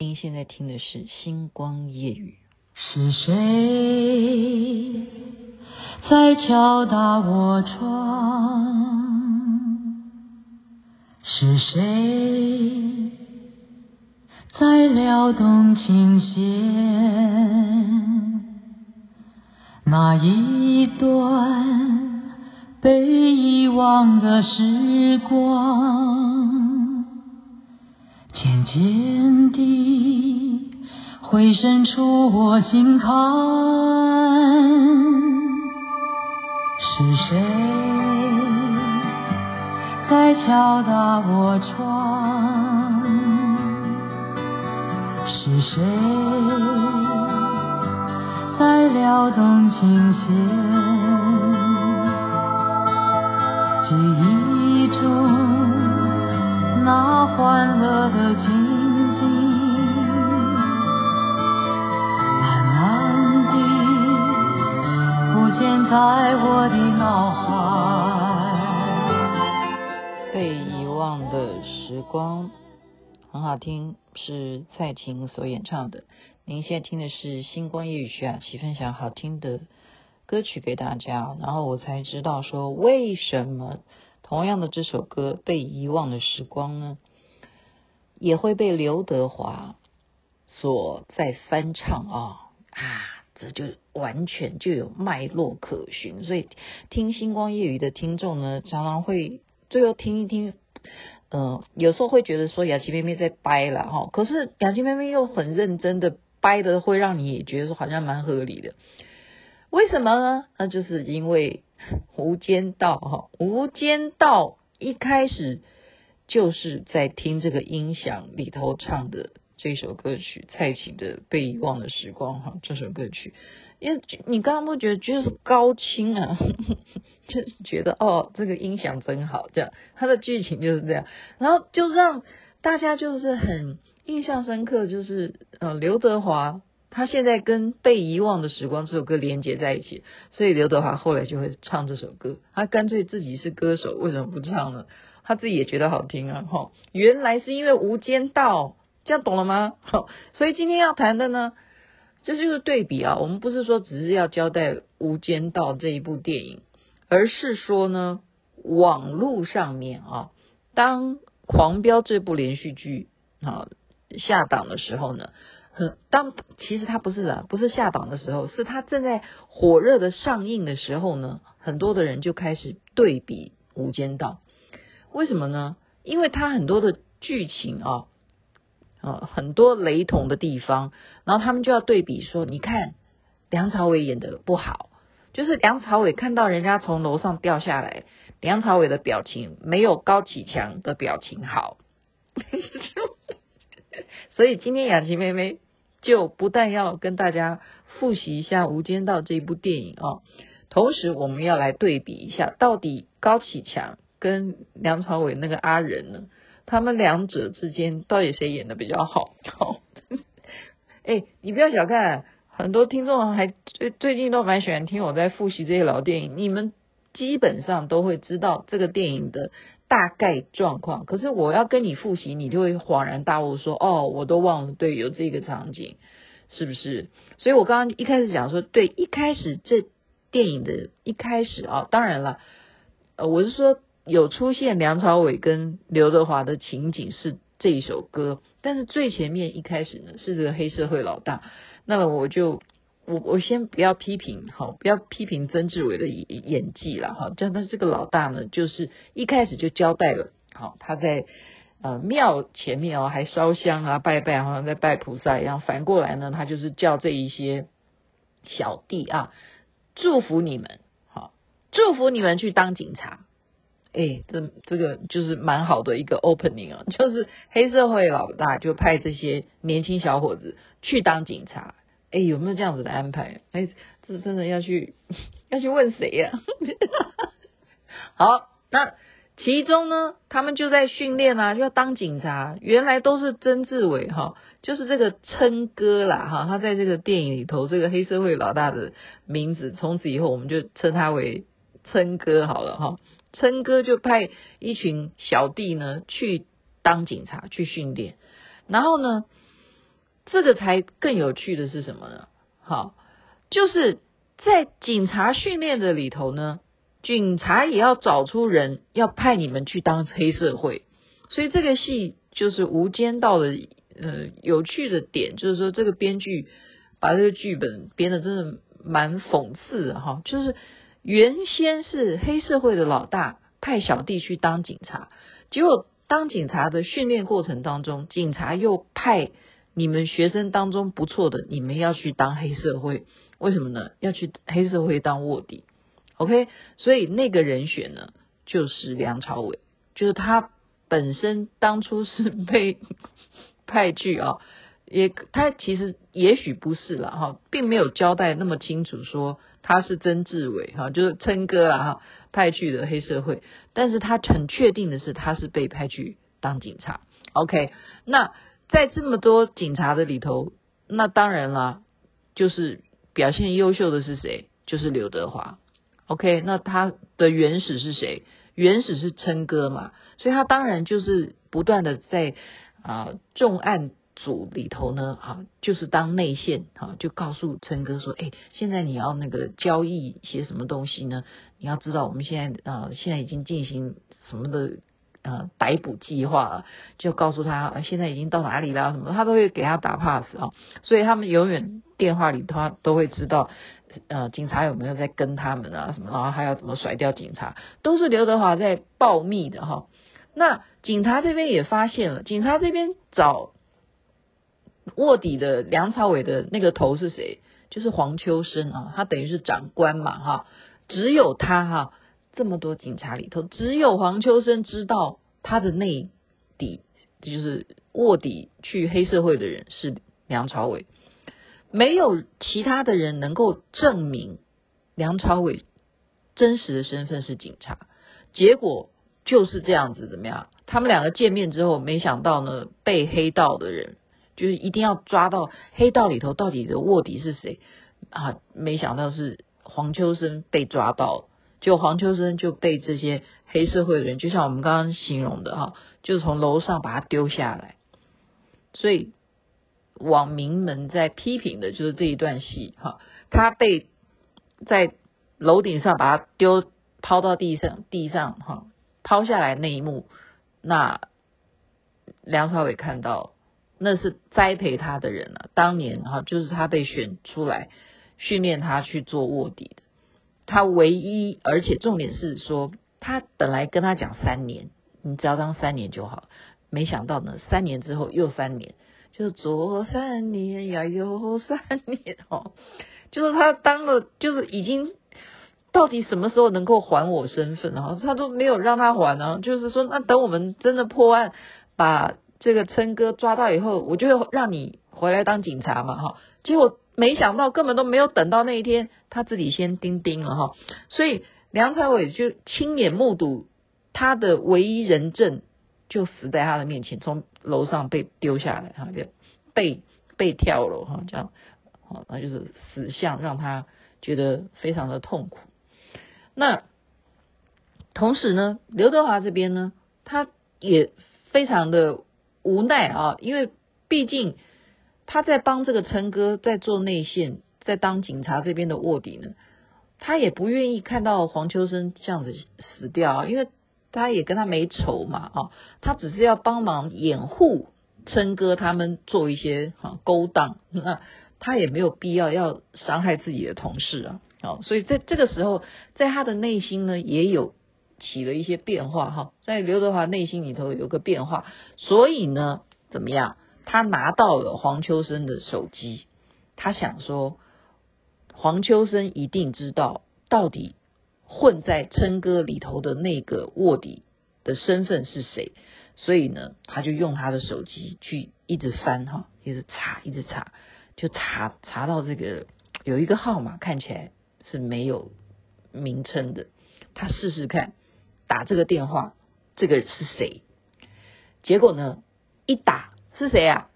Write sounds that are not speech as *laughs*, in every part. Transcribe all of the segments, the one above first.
您现在听的是《星光夜语》。是谁在敲打我窗？是谁在撩动琴弦？那一段被遗忘的时光，渐渐地回渗出我心坎。是谁在敲打我窗？是谁在撩动琴弦？记忆中那欢乐的情景，慢慢地浮现在我的脑海。被遗忘的时光，很好听，是蔡琴所演唱的。您现在听的是《星光夜雨》徐雅琪分享好听的歌曲给大家，然后我才知道说，为什么同样的这首歌《被遗忘的时光》呢，也会被刘德华所再翻唱啊、啊，这就完全就有脉络可循。所以听《星光夜雨》的听众呢，常常会最后听一听，嗯、有时候会觉得说雅琪妹妹在掰了哈，可是雅琪妹妹又很认真的。掰的会让你也觉得说好像蛮合理的，为什么呢？那就是因为《*laughs* 无间道》哈，《无间道》一开始就是在听这个音响里头唱的这首歌曲，蔡琴的《被遗忘的时光》哈，这首歌曲，因为你刚刚不觉得就是高清啊，*laughs* 就是觉得哦，这个音响真好，这样它的剧情就是这样，然后就让大家就是很。印象深刻就是，呃，刘德华他现在跟《被遗忘的时光》这首歌连接在一起，所以刘德华后来就会唱这首歌。他干脆自己是歌手，为什么不唱呢？他自己也觉得好听啊！哈，原来是因为《无间道》，这样懂了吗？好，所以今天要谈的呢，这就是对比啊。我们不是说只是要交代《无间道》这一部电影，而是说呢，网络上面啊，当《狂飙》这部连续剧啊。下档的时候呢，当其实他不是的，不是下档的时候，是他正在火热的上映的时候呢，很多的人就开始对比《无间道》，为什么呢？因为他很多的剧情啊，啊很多雷同的地方，然后他们就要对比说，你看梁朝伟演的不好，就是梁朝伟看到人家从楼上掉下来，梁朝伟的表情没有高启强的表情好。*laughs* 所以今天雅琪妹妹就不但要跟大家复习一下《无间道》这一部电影啊，同时我们要来对比一下，到底高启强跟梁朝伟那个阿仁呢，他们两者之间到底谁演的比较好？好，*laughs* 哎，你不要小看，很多听众还最最近都蛮喜欢听我在复习这些老电影，你们基本上都会知道这个电影的。大概状况，可是我要跟你复习，你就会恍然大悟说：“哦，我都忘了，对，有这个场景，是不是？”所以我刚刚一开始讲说，对，一开始这电影的一开始啊，当然了，呃，我是说有出现梁朝伟跟刘德华的情景是这一首歌，但是最前面一开始呢是这个黑社会老大，那么我就。我我先不要批评，哈，不要批评曾志伟的演技了，哈，但他这个老大呢，就是一开始就交代了，好，他在呃庙前面哦，还烧香啊，拜拜，好像在拜菩萨一样。反过来呢，他就是叫这一些小弟啊，祝福你们，好，祝福你们去当警察。哎，这这个就是蛮好的一个 opening 啊，*laughs* 就是黑社会老大就派这些年轻小伙子去当警察。哎，有没有这样子的安排？哎，这真的要去 *laughs* 要去问谁呀、*laughs* 啊？好，那其中呢，他们就在训练啊，要当警察。原来都是曾志伟哈，就是这个琛哥啦哈，他在这个电影里头，这个黑社会老大的名字，从此以后我们就称他为琛哥好了哈。琛哥就派一群小弟呢去当警察去训练，然后呢。这个才更有趣的是什么呢？好，就是在警察训练的里头呢，警察也要找出人，要派你们去当黑社会。所以这个戏就是《无间道》的呃有趣的点，就是说这个编剧把这个剧本编得真的蛮讽刺的哈，就是原先是黑社会的老大派小弟去当警察，结果当警察的训练过程当中，警察又派你们学生当中不错的，你们要去当黑社会，为什么呢？要去黑社会当卧底，OK？所以那个人选呢，就是梁朝伟，就是他。本身当初是被 *laughs* 派去啊，也他其实也许不是了哈，并没有交代那么清楚，说他是曾志伟哈，就是琛哥啊哈派去的黑社会，但是他很确定的是他是被派去当警察。OK，那在这么多警察的里头，那当然了，就是表现优秀的是谁？就是刘德华。OK，那他的原始是谁？原始是琛哥嘛，所以他当然就是不断的在啊、重案组里头呢啊，就是当内线啊，就告诉琛哥说，哎，现在你要那个交易一些什么东西呢？你要知道我们现在啊、现在已经进行什么的呃逮捕计划，就告诉他现在已经到哪里了什么，他都会给他打 pass 啊，所以他们永远电话里他都会知道。呃，警察有没有在跟他们啊？什么？然后还要怎么甩掉警察？都是刘德华在保密的哈。那警察这边也发现了，警察这边找卧底的梁朝伟的那个头是谁？就是黄秋生啊，他等于是长官嘛哈。只有他哈，这么多警察里头，只有黄秋生知道他的内底，就是卧底去黑社会的人是梁朝伟。没有其他的人能够证明梁朝伟真实的身份是警察，结果就是这样子，怎么样？他们两个见面之后，没想到呢，被黑道的人就是一定要抓到黑道里头到底的卧底是谁啊？没想到是黄秋生被抓到，就黄秋生就被这些黑社会的人，就像我们刚刚形容的哈，就从楼上把他丢下来，所以。网民们在批评的就是这一段戏哈，他被在楼顶上把他丢抛到地上，地上哈抛下来那一幕，那梁朝伟看到那是栽培他的人啊，当年哈就是他被选出来训练他去做卧底的，他唯一而且重点是说他本来跟他讲三年，你只要当三年就好，没想到呢三年之后又三年。就是左三年呀，右三年哦，*laughs* 就是他当了，就是已经到底什么时候能够还我身份啊？他都没有让他还呢，就是说，那等我们真的破案，把这个琛哥抓到以后，我就让你回来当警察嘛哈。结果没想到根本都没有等到那一天，他自己先钉钉了哈。所以梁朝伟就亲眼目睹他的唯一人证。就死在他的面前，从楼上被丢下来，哈，就被被跳楼，哈，这样，好，那就是死相，让他觉得非常的痛苦。那同时呢，刘德华这边呢，他也非常的无奈啊，因为毕竟他在帮这个琛哥在做内线，在当警察这边的卧底呢，他也不愿意看到黄秋生这样子死掉啊，因为。他也跟他没仇嘛，啊，他只是要帮忙掩护琛哥他们做一些哈勾当，那他也没有必要要伤害自己的同事啊，啊，所以在这个时候，在他的内心呢也有起了一些变化哈，在刘德华内心里头有个变化，所以呢，怎么样？他拿到了黄秋生的手机，他想说，黄秋生一定知道到底。混在琛哥里头的那个卧底的身份是谁？所以呢，他就用他的手机去一直翻哈，一直查，一直查，就查查到这个有一个号码看起来是没有名称的。他试试看打这个电话，这个是谁？结果呢，一打是谁啊？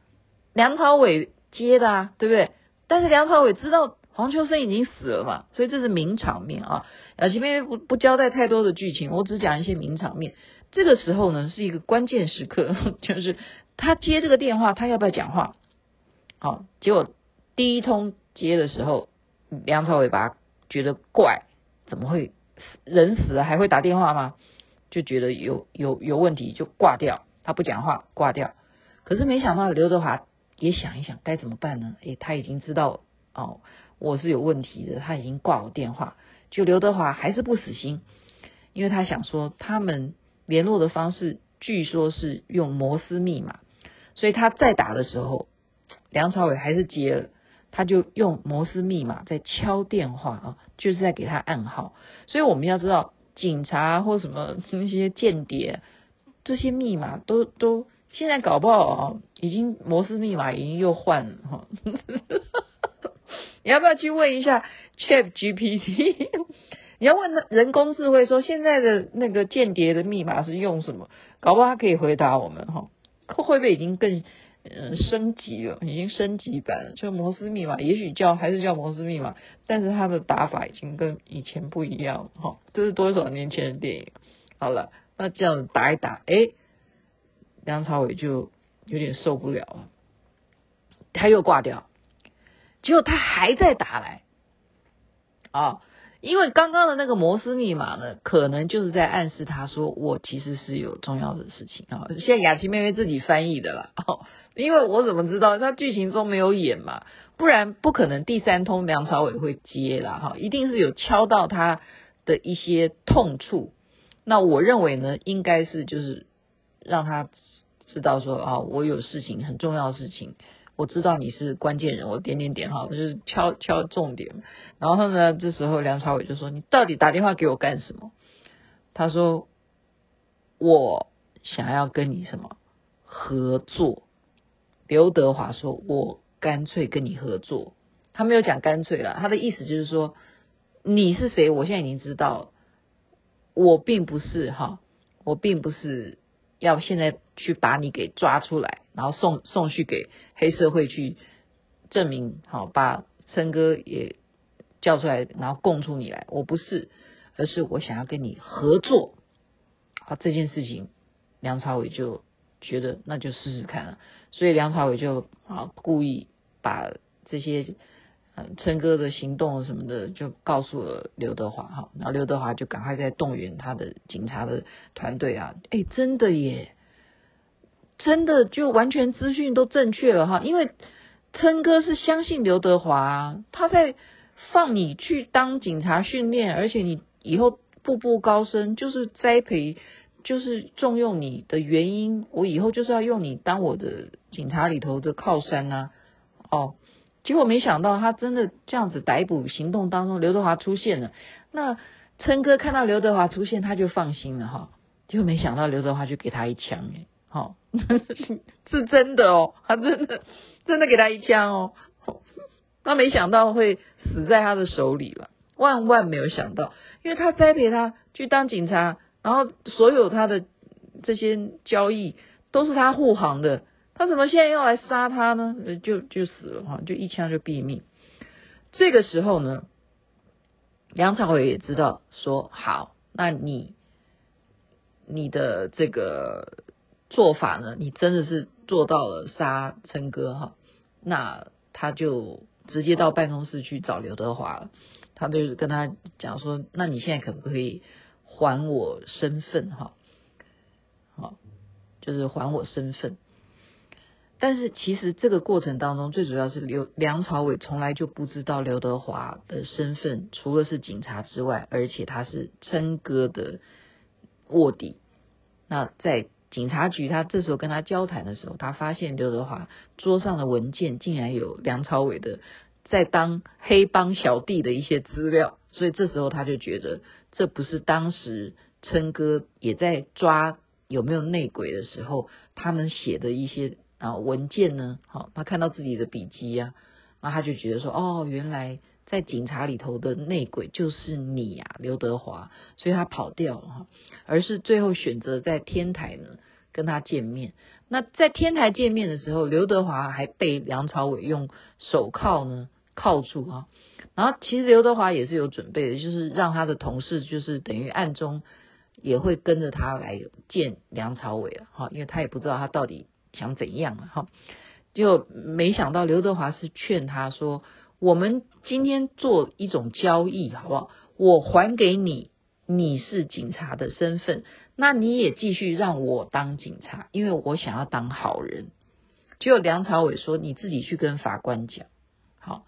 梁朝伟接的啊，对不对？但是梁朝伟知道。黄秋生已经死了嘛，所以这是名场面啊。啊，前面不不交代太多的剧情，我只讲一些名场面。这个时候呢，是一个关键时刻，*laughs* 就是他接这个电话，他要不要讲话？好，结果第一通接的时候，梁朝伟把他觉得怪，怎么会人死了还会打电话吗？就觉得有有有问题，就挂掉，他不讲话挂掉。可是没想到刘德华也想一想该怎么办呢？诶，他已经知道哦我是有问题的，他已经挂我电话，就刘德华还是不死心，因为他想说他们联络的方式据说是用摩斯密码，所以他再打的时候，梁朝伟还是接了，他就用摩斯密码在敲电话啊，就是在给他暗号。所以我们要知道。警察或什么那些间谍，这些密码都都现在搞不好，已经摩斯密码已经又换了哈。*laughs* 你要不要去问一下 Chat GPT？*laughs* 你要问人工智慧说现在的那个间谍的密码是用什么？搞不好他可以回答我们哈。会不会已经更？嗯，升级了，已经升级版了。就摩斯密码，也许叫还是叫摩斯密码，但是它的打法已经跟以前不一样。哈，这是多少年前的电影？好了，那这样子打一打，诶，梁朝伟就有点受不了了，他又挂掉，结果他还在打来，啊。因为刚刚的那个摩斯密码呢，可能就是在暗示他说，我其实是有重要的事情啊。现在雅琪妹妹自己翻译的了，哦，因为我怎么知道？他剧情中没有演嘛，不然不可能第三通梁朝伟会接啦哈，一定是有敲到他的一些痛处。那我认为呢，应该是就是让他知道说啊，我有事情很重要的事情。我知道你是关键人，我点点点哈，就是敲敲重点。然后呢，这时候梁朝伟就说：“你到底打电话给我干什么？”他说：“我想要跟你什么合作。”刘德华说：“我干脆跟你合作。”他没有讲干脆了，他的意思就是说：“你是谁？我现在已经知道，我并不是哈，我并不是。”要现在去把你给抓出来，然后送送去给黑社会去证明，好，把琛哥也叫出来，然后供出你来。我不是，而是我想要跟你合作。好，这件事情，梁朝伟就觉得那就试试看了，所以梁朝伟就啊故意把这些。嗯，琛哥的行动什么的就告诉了刘德华哈，然后刘德华就赶快在动员他的警察的团队啊，哎，真的耶，真的就完全资讯都正确了哈，因为琛哥是相信刘德华，他在放你去当警察训练，而且你以后步步高升，就是栽培，就是重用你的原因，我以后就是要用你当我的警察里头的靠山呐、啊，哦。结果没想到，他真的这样子逮捕行动当中，刘德华出现了。那琛哥看到刘德华出现，他就放心了哈。结果没想到，刘德华就给他一枪哎，好，*laughs* 是真的哦，他真的真的给他一枪哦。他没想到会死在他的手里了，万万没有想到，因为他栽培他去当警察，然后所有他的这些交易都是他护航的。他怎么现在要来杀他呢？就就死了哈，就一枪就毙命。这个时候呢，梁朝伟也知道说好，那你你的这个做法呢，你真的是做到了杀琛哥哈，那他就直接到办公室去找刘德华了。他就跟他讲说，那你现在可不可以还我身份哈？好，就是还我身份。但是其实这个过程当中，最主要是刘梁朝伟从来就不知道刘德华的身份，除了是警察之外，而且他是琛哥的卧底。那在警察局，他这时候跟他交谈的时候，他发现刘德华桌上的文件竟然有梁朝伟的在当黑帮小弟的一些资料，所以这时候他就觉得这不是当时琛哥也在抓有没有内鬼的时候，他们写的一些。啊，文件呢？好，他看到自己的笔记呀，那他就觉得说，哦，原来在警察里头的内鬼就是你呀，刘德华，所以他跑掉了哈，而是最后选择在天台呢跟他见面。那在天台见面的时候，刘德华还被梁朝伟用手铐呢铐住啊，然后其实刘德华也是有准备的，就是让他的同事就是等于暗中也会跟着他来见梁朝伟了哈，因为他也不知道他到底。想怎样啊？哈，就没想到刘德华是劝他说：“我们今天做一种交易，好不好？我还给你你是警察的身份，那你也继续让我当警察，因为我想要当好人。”就梁朝伟说：“你自己去跟法官讲。”好，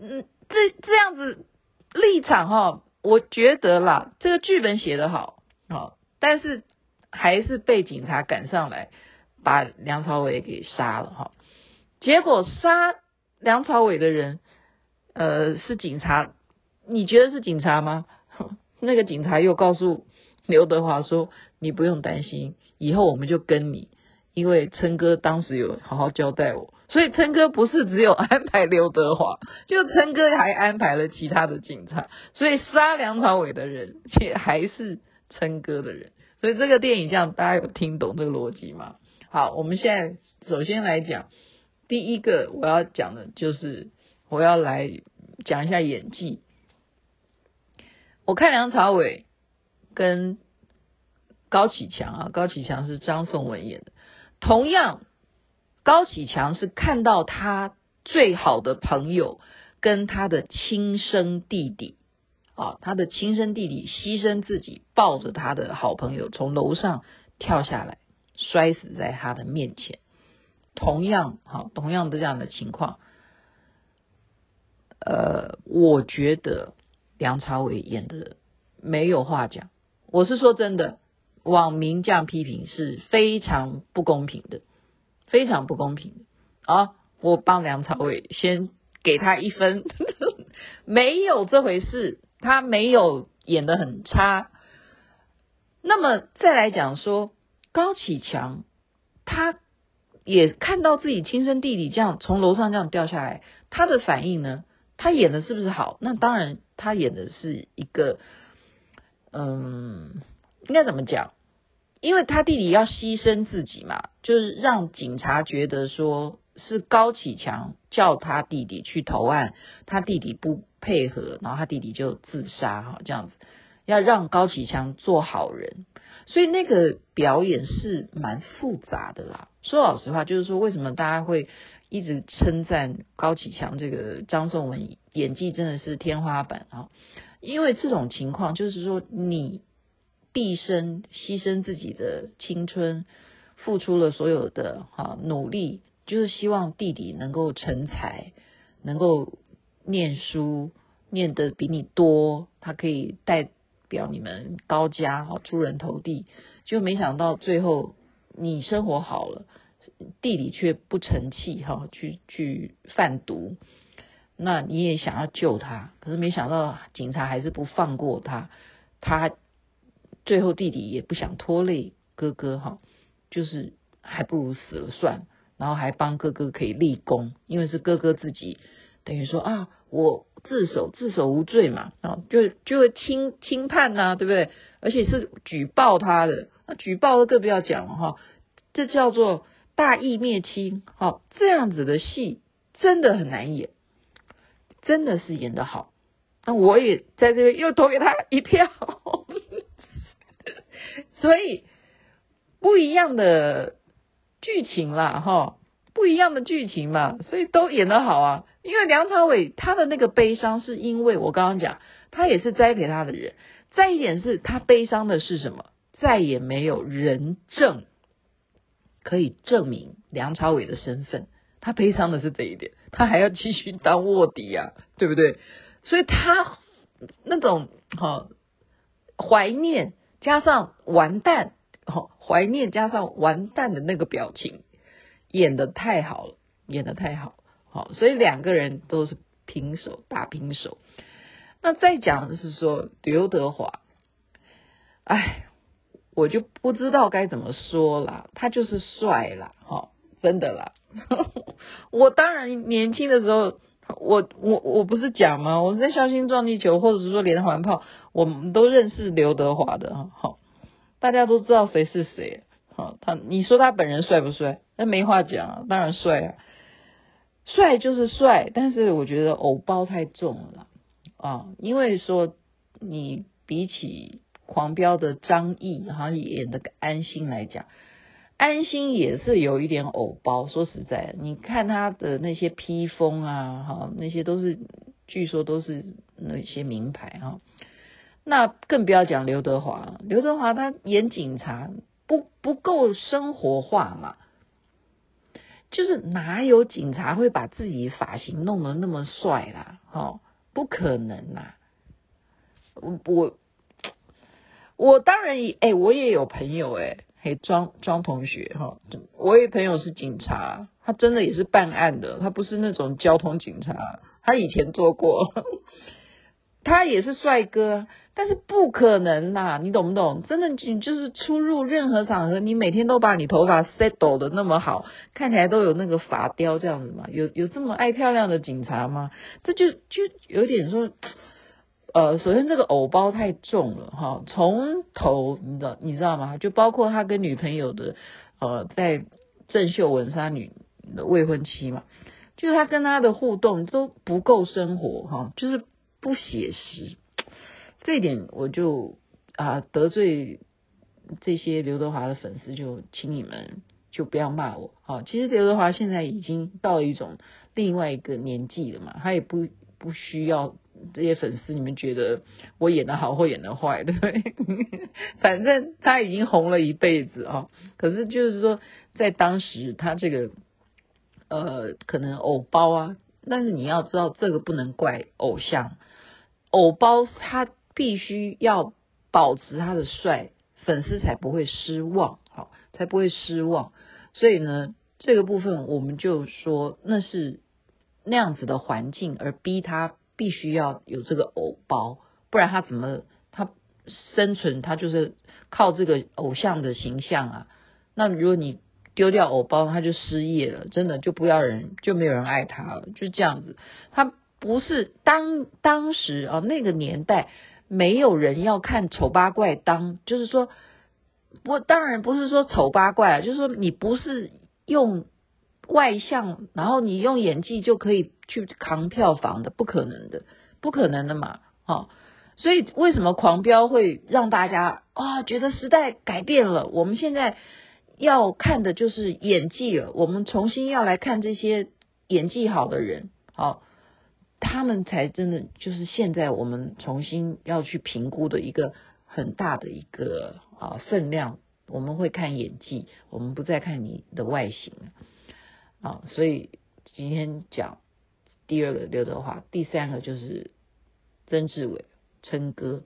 嗯，这这样子立场哈，我觉得啦，这个剧本写得好，好，但是还是被警察赶上来。把梁朝伟给杀了哈，结果杀梁朝伟的人，呃，是警察，你觉得是警察吗？*laughs* 那个警察又告诉刘德华说：“你不用担心，以后我们就跟你，因为琛哥当时有好好交代我，所以琛哥不是只有安排刘德华，*laughs* 就琛哥还安排了其他的警察，所以杀梁朝伟的人也还是琛哥的人，所以这个电影这样，大家有听懂这个逻辑吗？”好，我们现在首先来讲第一个我要讲的就是我要来讲一下演技。我看梁朝伟跟高启强啊，高启强是张颂文演的。同样，高启强是看到他最好的朋友跟他的亲生弟弟啊，他的亲生弟弟牺牲自己，抱着他的好朋友从楼上跳下来。摔死在他的面前，同样好，同样的这样的情况，呃，我觉得梁朝伟演的没有话讲。我是说真的，网民这样批评是非常不公平的，非常不公平的。啊，我帮梁朝伟先给他一分，*laughs* 没有这回事，他没有演的很差。那么再来讲说。高启强，他也看到自己亲生弟弟这样从楼上这样掉下来，他的反应呢？他演的是不是好？那当然，他演的是一个，嗯，应该怎么讲？因为他弟弟要牺牲自己嘛，就是让警察觉得说是高启强叫他弟弟去投案，他弟弟不配合，然后他弟弟就自杀哈，这样子要让高启强做好人。所以那个表演是蛮复杂的啦。说老实话，就是说为什么大家会一直称赞高启强这个张颂文演技真的是天花板啊？因为这种情况就是说，你毕生牺牲自己的青春，付出了所有的哈努力，就是希望弟弟能够成才，能够念书念得比你多，他可以带。表你们高家哈出人头地，就没想到最后你生活好了，弟弟却不成器哈，去去贩毒，那你也想要救他，可是没想到警察还是不放过他，他最后弟弟也不想拖累哥哥哈，就是还不如死了算，然后还帮哥哥可以立功，因为是哥哥自己等于说啊我。自首，自首无罪嘛，啊，就就会轻轻判呐、啊，对不对？而且是举报他的，那举报的更不要讲了哈，这叫做大义灭亲，好，这样子的戏真的很难演，真的是演得好，那我也在这边又投给他一票，所以不一样的剧情啦，哈，不一样的剧情嘛，所以都演得好啊。因为梁朝伟他的那个悲伤，是因为我刚刚讲，他也是栽培他的人。再一点是他悲伤的是什么？再也没有人证可以证明梁朝伟的身份。他悲伤的是这一点，他还要继续当卧底呀、啊，对不对？所以他那种哈怀念加上完蛋，哈怀念加上完蛋的那个表情，演得太好了，演得太好。好，所以两个人都是平手，打平手。那再讲的是说刘德华，哎，我就不知道该怎么说了，他就是帅啦，哈，真的啦。*laughs* 我当然年轻的时候，我我我不是讲吗？我在笑星撞地球，或者是说连环炮，我们都认识刘德华的，哈，大家都知道谁是谁，好，他你说他本人帅不帅？那没话讲啊，当然帅啊。帅就是帅，但是我觉得偶包太重了啊！因为说你比起狂飙的张译，好像演的安心来讲，安心也是有一点偶包。说实在，你看他的那些披风啊，哈，那些都是据说都是那些名牌哈。那更不要讲刘德华，刘德华他演警察不不够生活化嘛。就是哪有警察会把自己发型弄得那么帅啦？哦，不可能啦！我我我当然也哎，我也有朋友哎，嘿庄庄同学哈，我有朋友是警察，他真的也是办案的，他不是那种交通警察，他以前做过。他也是帅哥，但是不可能呐，你懂不懂？真的，你就是出入任何场合，你每天都把你头发 settle 的那么好，看起来都有那个发雕这样子嘛？有有这么爱漂亮的警察吗？这就就有点说，呃，首先这个偶包太重了哈，从头你知道你知道吗？就包括他跟女朋友的呃，在郑秀文是他女的未婚妻嘛，就是他跟他的互动都不够生活哈，就是。不写实，这一点我就啊得罪这些刘德华的粉丝，就请你们就不要骂我。好，其实刘德华现在已经到一种另外一个年纪了嘛，他也不不需要这些粉丝，你们觉得我演的好或演的坏，对不对？*laughs* 反正他已经红了一辈子啊。可是就是说，在当时他这个呃可能偶包啊，但是你要知道，这个不能怪偶像。偶包他必须要保持他的帅，粉丝才不会失望，好，才不会失望。所以呢，这个部分我们就说那是那样子的环境，而逼他必须要有这个偶包，不然他怎么他生存？他就是靠这个偶像的形象啊。那如果你丢掉偶包，他就失业了，真的就不要人，就没有人爱他了，就这样子。他。不是当当时啊，那个年代没有人要看丑八怪当，就是说，不，当然不是说丑八怪，就是说你不是用外向，然后你用演技就可以去扛票房的，不可能的，不可能的嘛，哈。所以为什么狂飙会让大家啊觉得时代改变了？我们现在要看的就是演技了，我们重新要来看这些演技好的人，好。他们才真的就是现在我们重新要去评估的一个很大的一个啊分量，我们会看演技，我们不再看你的外形啊。所以今天讲第二个刘德华，第三个就是曾志伟琛哥，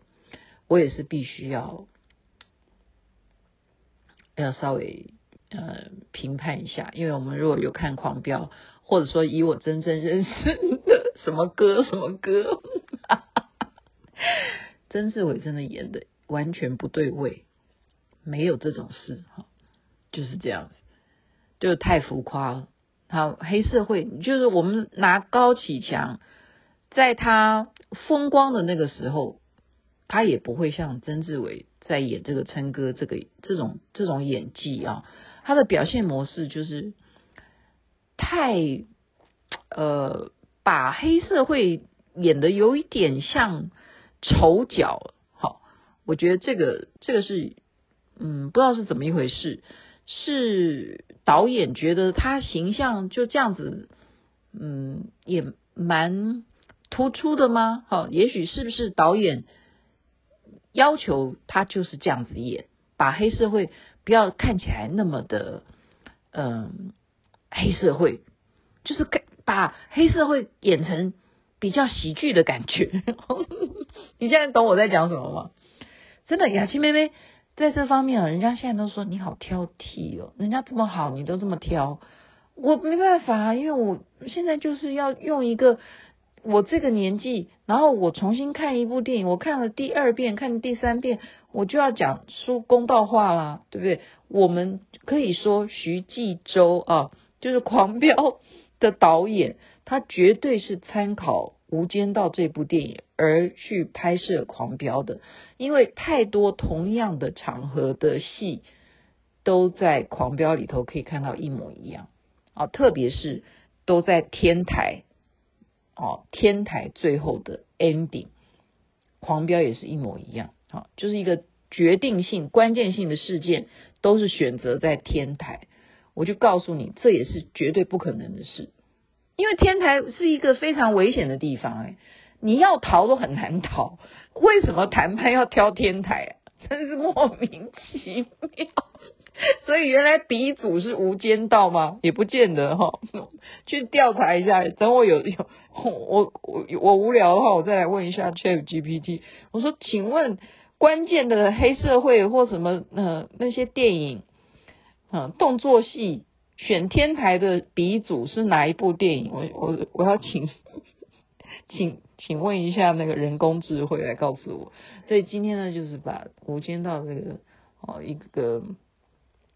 我也是必须要要稍微呃评判一下，因为我们如果有看狂飙，或者说以我真正认识的。什么歌？什么歌？*laughs* 曾志伟真的演的完全不对位，没有这种事哈，就是这样子，就太浮夸了。好，黑社会就是我们拿高启强，在他风光的那个时候，他也不会像曾志伟在演这个琛哥这个这种这种演技啊，他的表现模式就是太呃。把黑社会演得有一点像丑角，好，我觉得这个这个是，嗯，不知道是怎么一回事，是导演觉得他形象就这样子，嗯，也蛮突出的吗？好，也许是不是导演要求他就是这样子演，把黑社会不要看起来那么的，嗯，黑社会就是。把黑社会演成比较喜剧的感觉，*laughs* 你现在懂我在讲什么吗？真的，雅琪妹妹在这方面啊，人家现在都说你好挑剔哦，人家这么好，你都这么挑，我没办法，因为我现在就是要用一个我这个年纪，然后我重新看一部电影，我看了第二遍，看第三遍，我就要讲出公道话啦，对不对？我们可以说徐纪周啊，就是狂飙。的导演，他绝对是参考《无间道》这部电影而去拍摄《狂飙》的，因为太多同样的场合的戏都在《狂飙》里头可以看到一模一样啊，特别是都在天台哦，天台最后的 ending，《狂飙》也是一模一样，好，就是一个决定性、关键性的事件都是选择在天台，我就告诉你，这也是绝对不可能的事，因为天台是一个非常危险的地方，哎，你要逃都很难逃。为什么谈判要挑天台啊？真是莫名其妙。*laughs* 所以原来鼻祖是无间道吗？也不见得哈。*laughs* 去调查一下，等我有有我我我无聊的话，我再来问一下 ChatGPT。我说，请问关键的黑社会或什么呃那些电影，嗯、动作戏选天台的鼻祖是哪一部电影？我我我要请 *laughs* 请请问一下那个人工智慧来告诉我。所以今天呢，就是把无间道这个哦一个。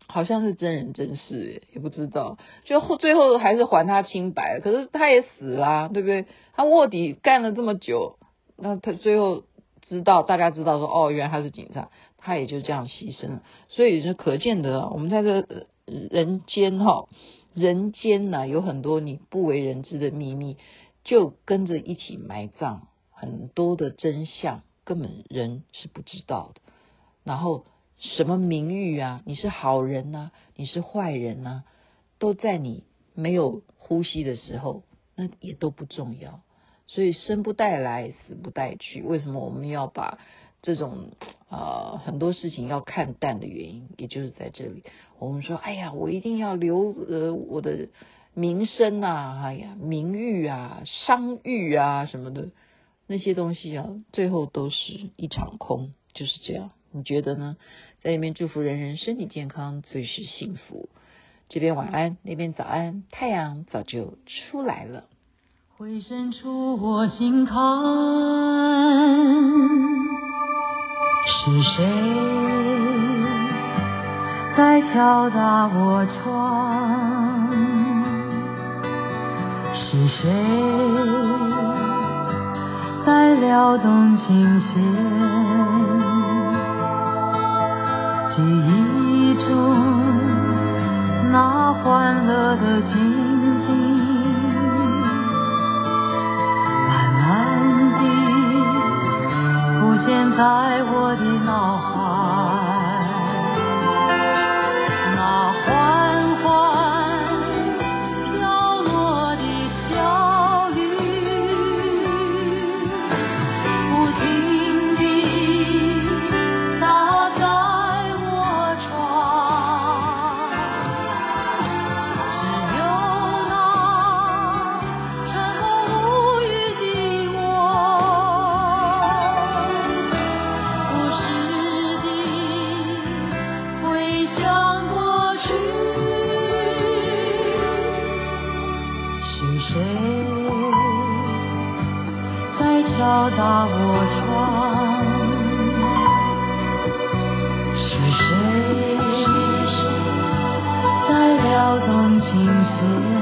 好像是真人真事，也不知道，就后最后还是还他清白。可是他也死啦，对不对？他卧底干了这么久，那他最后知道，大家知道说，哦，原来他是警察，他也就这样牺牲了。所以就可见得，我们在这人间哈，人间呐，有很多你不为人知的秘密，就跟着一起埋葬，很多的真相根本人是不知道的。然后。什么名誉啊？你是好人呐、你是坏人呐、都在你没有呼吸的时候，那也都不重要。所以生不带来，死不带去。为什么我们要把这种啊、很多事情要看淡的原因，也就是在这里。我们说，哎呀，我一定要留呃我的名声啊，哎呀，名誉啊，商誉啊什么的那些东西啊，最后都是一场空，就是这样。你觉得呢？在里面祝福人人身体健康，最是幸福。这边晚安，那边早安，太阳早就出来了。回伸出我心坎，是谁在敲打我窗？是谁在撩动琴弦？记忆中那欢乐的情，是谁在撩动琴弦？